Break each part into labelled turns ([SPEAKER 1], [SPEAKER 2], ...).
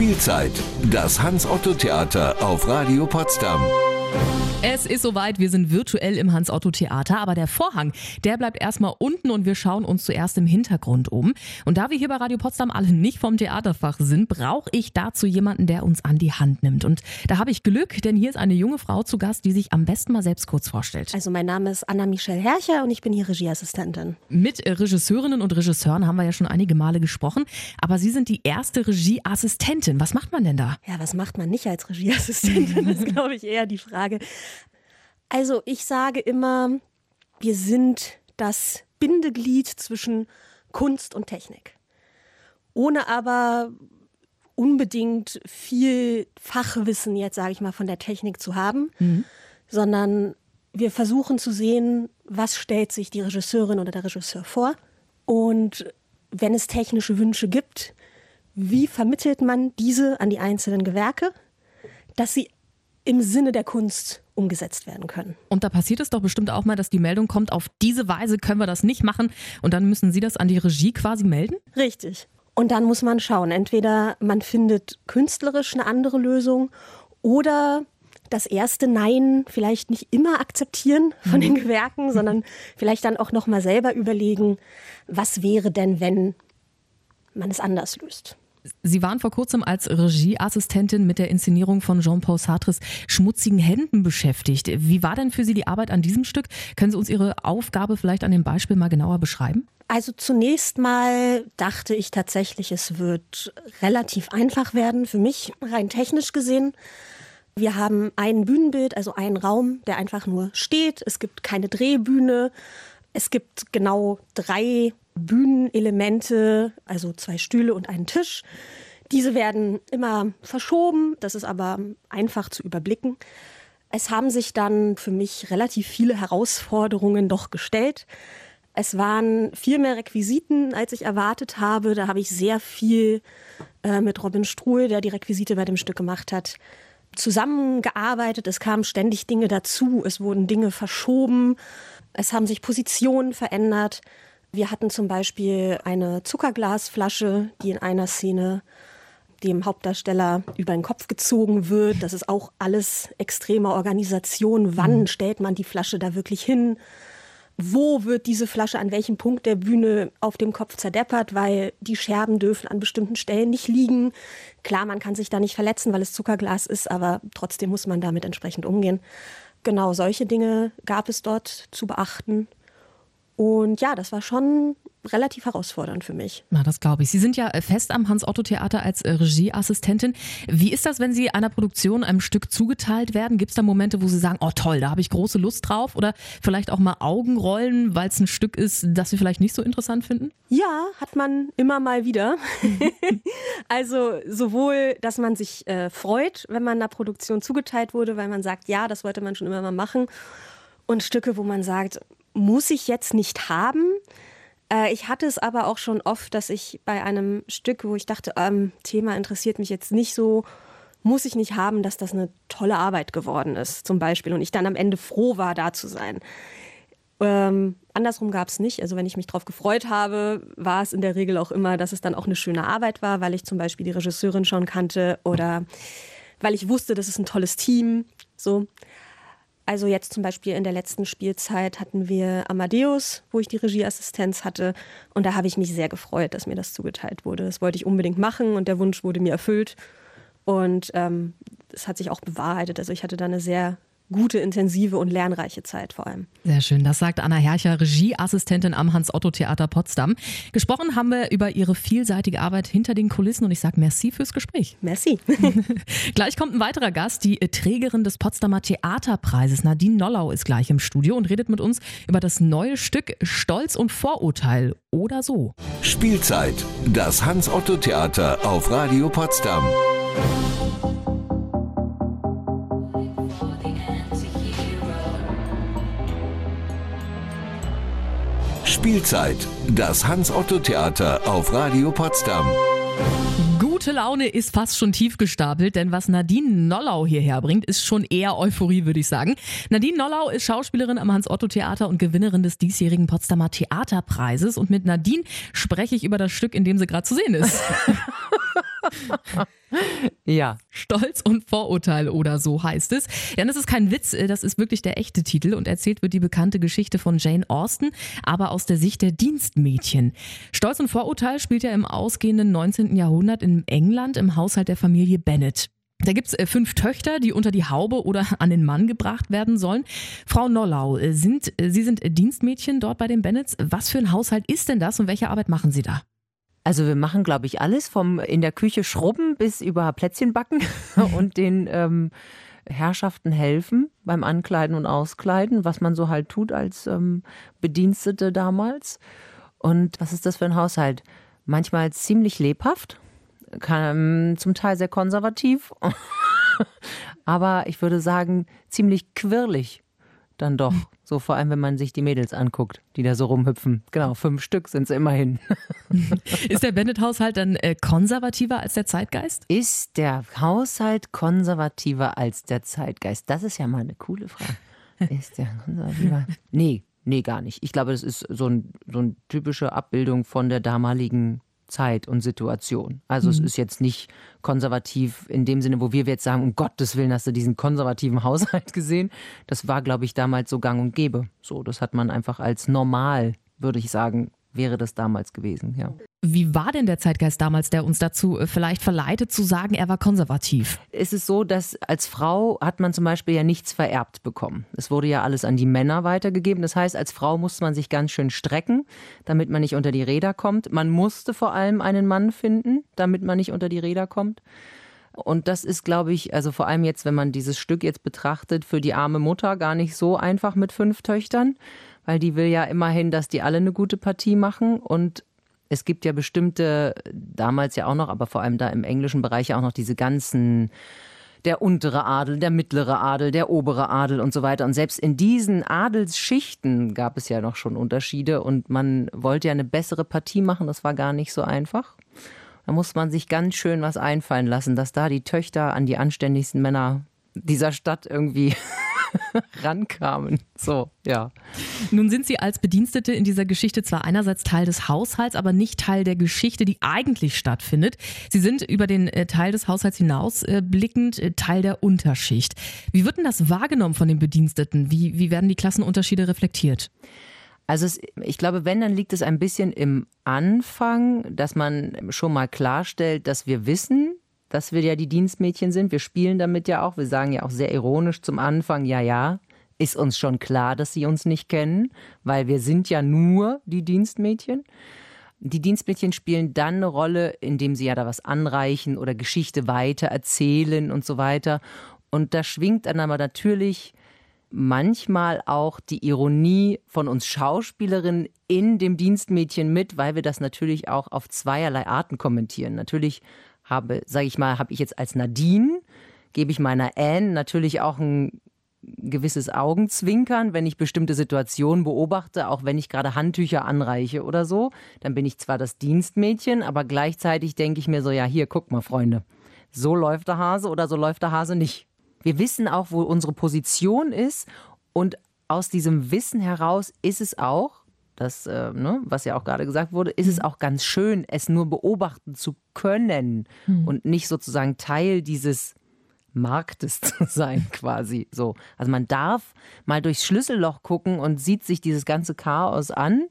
[SPEAKER 1] Spielzeit, das Hans-Otto-Theater auf Radio Potsdam.
[SPEAKER 2] Es ist soweit, wir sind virtuell im Hans-Otto-Theater, aber der Vorhang, der bleibt erstmal unten und wir schauen uns zuerst im Hintergrund um. Und da wir hier bei Radio Potsdam alle nicht vom Theaterfach sind, brauche ich dazu jemanden, der uns an die Hand nimmt. Und da habe ich Glück, denn hier ist eine junge Frau zu Gast, die sich am besten mal selbst kurz vorstellt.
[SPEAKER 3] Also mein Name ist Anna-Michelle Hercher und ich bin hier Regieassistentin.
[SPEAKER 2] Mit Regisseurinnen und Regisseuren haben wir ja schon einige Male gesprochen, aber Sie sind die erste Regieassistentin. Was macht man denn da?
[SPEAKER 3] Ja, was macht man nicht als Regieassistentin? Das ist, glaube ich, eher die Frage. Also ich sage immer, wir sind das Bindeglied zwischen Kunst und Technik. Ohne aber unbedingt viel Fachwissen jetzt, sage ich mal, von der Technik zu haben, mhm. sondern wir versuchen zu sehen, was stellt sich die Regisseurin oder der Regisseur vor und wenn es technische Wünsche gibt, wie vermittelt man diese an die einzelnen Gewerke, dass sie im Sinne der Kunst umgesetzt werden können.
[SPEAKER 2] Und da passiert es doch bestimmt auch mal, dass die Meldung kommt, auf diese Weise können wir das nicht machen und dann müssen Sie das an die Regie quasi melden?
[SPEAKER 3] Richtig. Und dann muss man schauen, entweder man findet künstlerisch eine andere Lösung oder das erste Nein vielleicht nicht immer akzeptieren von den mhm. Gewerken, sondern vielleicht dann auch noch mal selber überlegen, was wäre denn, wenn man es anders löst.
[SPEAKER 2] Sie waren vor kurzem als Regieassistentin mit der Inszenierung von Jean-Paul Sartres Schmutzigen Händen beschäftigt. Wie war denn für Sie die Arbeit an diesem Stück? Können Sie uns Ihre Aufgabe vielleicht an dem Beispiel mal genauer beschreiben?
[SPEAKER 3] Also zunächst mal dachte ich tatsächlich, es wird relativ einfach werden für mich, rein technisch gesehen. Wir haben ein Bühnenbild, also einen Raum, der einfach nur steht. Es gibt keine Drehbühne. Es gibt genau drei Bühnenelemente, also zwei Stühle und einen Tisch. Diese werden immer verschoben, das ist aber einfach zu überblicken. Es haben sich dann für mich relativ viele Herausforderungen doch gestellt. Es waren viel mehr Requisiten, als ich erwartet habe. Da habe ich sehr viel äh, mit Robin Struhl, der die Requisite bei dem Stück gemacht hat, zusammengearbeitet. Es kamen ständig Dinge dazu. Es wurden Dinge verschoben. Es haben sich Positionen verändert. Wir hatten zum Beispiel eine Zuckerglasflasche, die in einer Szene dem Hauptdarsteller über den Kopf gezogen wird. Das ist auch alles extreme Organisation. Wann mhm. stellt man die Flasche da wirklich hin? Wo wird diese Flasche an welchem Punkt der Bühne auf dem Kopf zerdeppert, weil die Scherben dürfen an bestimmten Stellen nicht liegen. Klar, man kann sich da nicht verletzen, weil es Zuckerglas ist, aber trotzdem muss man damit entsprechend umgehen. Genau solche Dinge gab es dort zu beachten. Und ja, das war schon relativ herausfordernd für mich.
[SPEAKER 2] Na, das glaube ich. Sie sind ja fest am Hans-Otto-Theater als äh, Regieassistentin. Wie ist das, wenn Sie einer Produktion, einem Stück zugeteilt werden? Gibt es da Momente, wo Sie sagen, oh toll, da habe ich große Lust drauf? Oder vielleicht auch mal Augenrollen, weil es ein Stück ist, das Sie vielleicht nicht so interessant finden?
[SPEAKER 3] Ja, hat man immer mal wieder. also sowohl, dass man sich äh, freut, wenn man einer Produktion zugeteilt wurde, weil man sagt, ja, das wollte man schon immer mal machen. Und Stücke, wo man sagt, muss ich jetzt nicht haben. Äh, ich hatte es aber auch schon oft, dass ich bei einem Stück, wo ich dachte, ähm, Thema interessiert mich jetzt nicht so, muss ich nicht haben, dass das eine tolle Arbeit geworden ist, zum Beispiel. Und ich dann am Ende froh war, da zu sein. Ähm, andersrum gab es nicht. Also wenn ich mich darauf gefreut habe, war es in der Regel auch immer, dass es dann auch eine schöne Arbeit war, weil ich zum Beispiel die Regisseurin schon kannte oder weil ich wusste, das ist ein tolles Team. So. Also jetzt zum Beispiel in der letzten Spielzeit hatten wir Amadeus, wo ich die Regieassistenz hatte. Und da habe ich mich sehr gefreut, dass mir das zugeteilt wurde. Das wollte ich unbedingt machen und der Wunsch wurde mir erfüllt. Und ähm, es hat sich auch bewahrheitet. Also ich hatte da eine sehr gute, intensive und lernreiche Zeit vor allem.
[SPEAKER 2] Sehr schön, das sagt Anna Hercher, Regieassistentin am Hans-Otto-Theater Potsdam. Gesprochen haben wir über ihre vielseitige Arbeit hinter den Kulissen und ich sage merci fürs Gespräch.
[SPEAKER 3] Merci.
[SPEAKER 2] gleich kommt ein weiterer Gast, die Trägerin des Potsdamer Theaterpreises, Nadine Nollau, ist gleich im Studio und redet mit uns über das neue Stück Stolz und Vorurteil oder so.
[SPEAKER 1] Spielzeit, das Hans-Otto-Theater auf Radio Potsdam. Spielzeit, das Hans-Otto-Theater auf Radio Potsdam.
[SPEAKER 2] Gute Laune ist fast schon tief gestapelt, denn was Nadine Nollau hierher bringt, ist schon eher Euphorie, würde ich sagen. Nadine Nollau ist Schauspielerin am Hans-Otto-Theater und Gewinnerin des diesjährigen Potsdamer Theaterpreises. Und mit Nadine spreche ich über das Stück, in dem sie gerade zu sehen ist. ja. Stolz und Vorurteil oder so heißt es. Ja, das ist kein Witz, äh, das ist wirklich der echte Titel und erzählt wird die bekannte Geschichte von Jane Austen, aber aus der Sicht der Dienstmädchen. Stolz und Vorurteil spielt ja im ausgehenden 19. Jahrhundert in England im Haushalt der Familie Bennet. Da gibt's äh, fünf Töchter, die unter die Haube oder an den Mann gebracht werden sollen. Frau Nollau, äh, sind, Sie sind Dienstmädchen dort bei den Bennets. Was für ein Haushalt ist denn das und welche Arbeit machen Sie da?
[SPEAKER 4] Also wir machen, glaube ich, alles vom in der Küche schrubben bis über Plätzchen backen und den ähm, Herrschaften helfen beim Ankleiden und Auskleiden, was man so halt tut als ähm, Bedienstete damals. Und was ist das für ein Haushalt? Manchmal ziemlich lebhaft, kann, zum Teil sehr konservativ, aber ich würde sagen ziemlich quirlig dann doch. So vor allem, wenn man sich die Mädels anguckt, die da so rumhüpfen. Genau, fünf Stück sind es immerhin.
[SPEAKER 2] Ist der Bennett-Haushalt dann äh, konservativer als der Zeitgeist?
[SPEAKER 4] Ist der Haushalt konservativer als der Zeitgeist? Das ist ja mal eine coole Frage. Ist der konservativer? Nee, nee, gar nicht. Ich glaube, das ist so, ein, so eine typische Abbildung von der damaligen Zeit und Situation. Also mhm. es ist jetzt nicht konservativ in dem Sinne, wo wir jetzt sagen, um Gottes Willen hast du diesen konservativen Haushalt gesehen. Das war, glaube ich, damals so gang und gäbe. So, das hat man einfach als normal, würde ich sagen, wäre das damals gewesen, ja.
[SPEAKER 2] Wie war denn der Zeitgeist damals, der uns dazu äh, vielleicht verleitet zu sagen, er war konservativ?
[SPEAKER 4] Es ist so, dass als Frau hat man zum Beispiel ja nichts vererbt bekommen. Es wurde ja alles an die Männer weitergegeben. Das heißt, als Frau musste man sich ganz schön strecken, damit man nicht unter die Räder kommt. Man musste vor allem einen Mann finden, damit man nicht unter die Räder kommt. Und das ist, glaube ich, also vor allem jetzt, wenn man dieses Stück jetzt betrachtet, für die arme Mutter gar nicht so einfach mit fünf Töchtern weil die will ja immerhin, dass die alle eine gute Partie machen und es gibt ja bestimmte, damals ja auch noch, aber vor allem da im englischen Bereich ja auch noch diese ganzen der untere Adel, der mittlere Adel, der obere Adel und so weiter. Und selbst in diesen Adelsschichten gab es ja noch schon Unterschiede und man wollte ja eine bessere Partie machen, das war gar nicht so einfach. Da muss man sich ganz schön was einfallen lassen, dass da die Töchter an die anständigsten Männer dieser Stadt irgendwie rankamen. So, ja.
[SPEAKER 2] Nun sind Sie als Bedienstete in dieser Geschichte zwar einerseits Teil des Haushalts, aber nicht Teil der Geschichte, die eigentlich stattfindet. Sie sind über den äh, Teil des Haushalts hinaus äh, blickend äh, Teil der Unterschicht. Wie wird denn das wahrgenommen von den Bediensteten? Wie, wie werden die Klassenunterschiede reflektiert?
[SPEAKER 4] Also es, ich glaube, wenn, dann liegt es ein bisschen im Anfang, dass man schon mal klarstellt, dass wir wissen, dass wir ja die Dienstmädchen sind. Wir spielen damit ja auch. Wir sagen ja auch sehr ironisch zum Anfang, ja, ja, ist uns schon klar, dass sie uns nicht kennen, weil wir sind ja nur die Dienstmädchen. Die Dienstmädchen spielen dann eine Rolle, indem sie ja da was anreichen oder Geschichte weiter erzählen und so weiter. Und da schwingt dann aber natürlich manchmal auch die Ironie von uns Schauspielerinnen in dem Dienstmädchen mit, weil wir das natürlich auch auf zweierlei Arten kommentieren. Natürlich habe, sage ich mal, habe ich jetzt als Nadine, gebe ich meiner Anne natürlich auch ein gewisses Augenzwinkern, wenn ich bestimmte Situationen beobachte, auch wenn ich gerade Handtücher anreiche oder so, dann bin ich zwar das Dienstmädchen, aber gleichzeitig denke ich mir so, ja, hier, guck mal, Freunde, so läuft der Hase oder so läuft der Hase nicht. Wir wissen auch, wo unsere Position ist und aus diesem Wissen heraus ist es auch, das, äh, ne, was ja auch gerade gesagt wurde, ist mhm. es auch ganz schön, es nur beobachten zu können mhm. und nicht sozusagen Teil dieses Marktes zu sein, quasi so. Also man darf mal durchs Schlüsselloch gucken und sieht sich dieses ganze Chaos an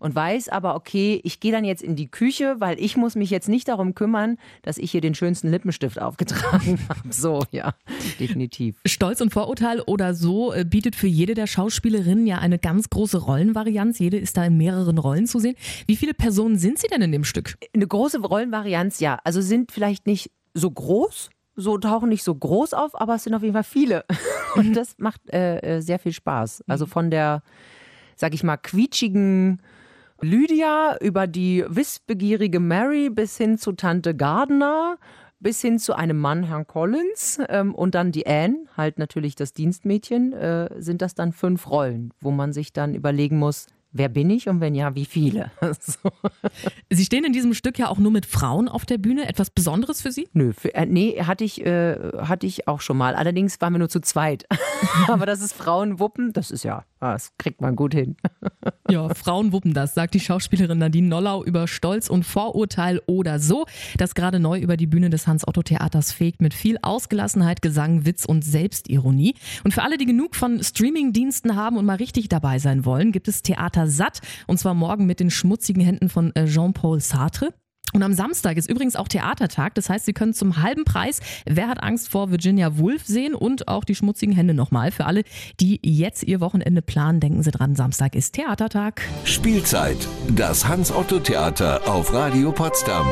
[SPEAKER 4] und weiß aber, okay, ich gehe dann jetzt in die Küche, weil ich muss mich jetzt nicht darum kümmern, dass ich hier den schönsten Lippenstift aufgetragen habe. So, ja, definitiv.
[SPEAKER 2] Stolz und Vorurteil oder so äh, bietet für jede der Schauspielerinnen ja eine ganz große Rollenvarianz. Jede ist da in mehreren Rollen zu sehen. Wie viele Personen sind sie denn in dem Stück?
[SPEAKER 4] Eine große Rollenvarianz, ja. Also sind vielleicht nicht so groß, so tauchen nicht so groß auf, aber es sind auf jeden Fall viele. Und das macht äh, äh sehr viel Spaß. Also von der, sag ich mal, quietschigen Lydia über die wissbegierige Mary bis hin zu Tante Gardner bis hin zu einem Mann, Herrn Collins, ähm, und dann die Anne, halt natürlich das Dienstmädchen, äh, sind das dann fünf Rollen, wo man sich dann überlegen muss, wer bin ich und wenn ja, wie viele? so.
[SPEAKER 2] Sie stehen in diesem Stück ja auch nur mit Frauen auf der Bühne. Etwas Besonderes für Sie?
[SPEAKER 4] Nö, für, äh, nee, hatte ich, äh, hatte ich auch schon mal. Allerdings waren wir nur zu zweit. Aber das ist Frauenwuppen, das ist ja das kriegt man gut hin.
[SPEAKER 2] Ja, Frauen wuppen das, sagt die Schauspielerin Nadine Nollau über Stolz und Vorurteil oder so, das gerade neu über die Bühne des Hans-Otto-Theaters fegt mit viel Ausgelassenheit, Gesang, Witz und Selbstironie. Und für alle, die genug von Streamingdiensten haben und mal richtig dabei sein wollen, gibt es Theater satt und zwar morgen mit den schmutzigen Händen von äh, Jean-Paul Sartre. Und am Samstag ist übrigens auch Theatertag. Das heißt, Sie können zum halben Preis Wer hat Angst vor Virginia Woolf sehen und auch die schmutzigen Hände nochmal. Für alle, die jetzt ihr Wochenende planen, denken Sie dran, Samstag ist Theatertag.
[SPEAKER 1] Spielzeit. Das Hans-Otto-Theater auf Radio Potsdam.